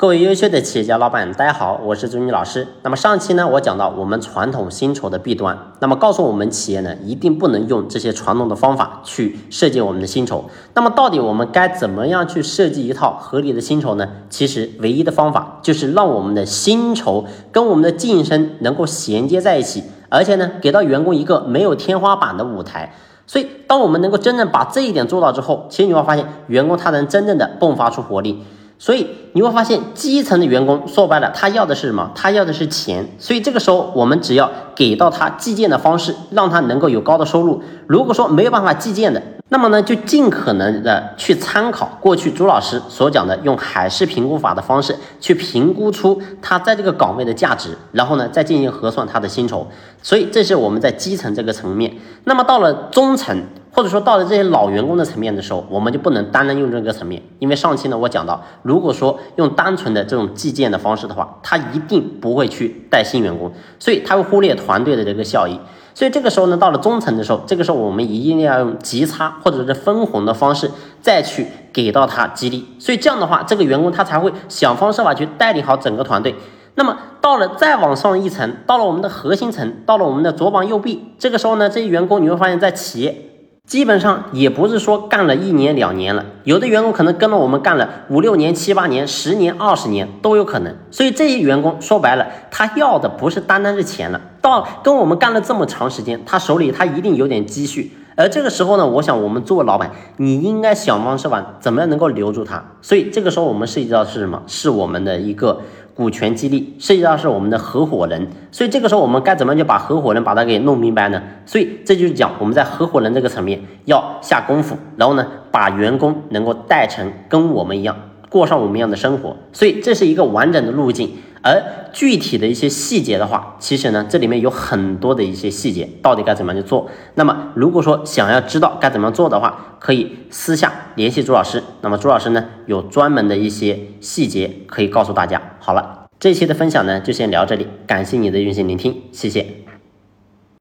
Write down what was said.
各位优秀的企业家老板，大家好，我是朱妮老师。那么上期呢，我讲到我们传统薪酬的弊端，那么告诉我们企业呢，一定不能用这些传统的方法去设计我们的薪酬。那么到底我们该怎么样去设计一套合理的薪酬呢？其实唯一的方法就是让我们的薪酬跟我们的晋升能够衔接在一起，而且呢，给到员工一个没有天花板的舞台。所以，当我们能够真正把这一点做到之后，其实你会发现，员工他能真正的迸发出活力。所以你会发现，基层的员工说白了，他要的是什么？他要的是钱。所以这个时候，我们只要给到他计件的方式，让他能够有高的收入。如果说没有办法计件的，那么呢，就尽可能的去参考过去朱老师所讲的，用海事评估法的方式去评估出他在这个岗位的价值，然后呢，再进行核算他的薪酬。所以这是我们在基层这个层面。那么到了中层。或者说到了这些老员工的层面的时候，我们就不能单单用这个层面，因为上期呢我讲到，如果说用单纯的这种计件的方式的话，他一定不会去带新员工，所以他会忽略团队的这个效益。所以这个时候呢，到了中层的时候，这个时候我们一定要用级差或者是分红的方式再去给到他激励。所以这样的话，这个员工他才会想方设法去带领好整个团队。那么到了再往上一层，到了我们的核心层，到了我们的左膀右臂，这个时候呢，这些员工你会发现在企业。基本上也不是说干了一年两年了，有的员工可能跟了我们干了五六年、七八年、十年、二十年都有可能。所以这些员工说白了，他要的不是单单是钱了，到跟我们干了这么长时间，他手里他一定有点积蓄。而这个时候呢，我想我们作为老板，你应该想方设法怎么样能够留住他。所以这个时候我们涉及到是什么？是我们的一个。股权激励涉及到是我们的合伙人，所以这个时候我们该怎么样就把合伙人把他给弄明白呢？所以这就是讲我们在合伙人这个层面要下功夫，然后呢把员工能够带成跟我们一样过上我们一样的生活，所以这是一个完整的路径。而具体的一些细节的话，其实呢这里面有很多的一些细节，到底该怎么样去做？那么如果说想要知道该怎么做的话，可以私下联系朱老师。那么朱老师呢有专门的一些细节可以告诉大家。好了，这期的分享呢就先聊这里，感谢你的用心聆听，谢谢。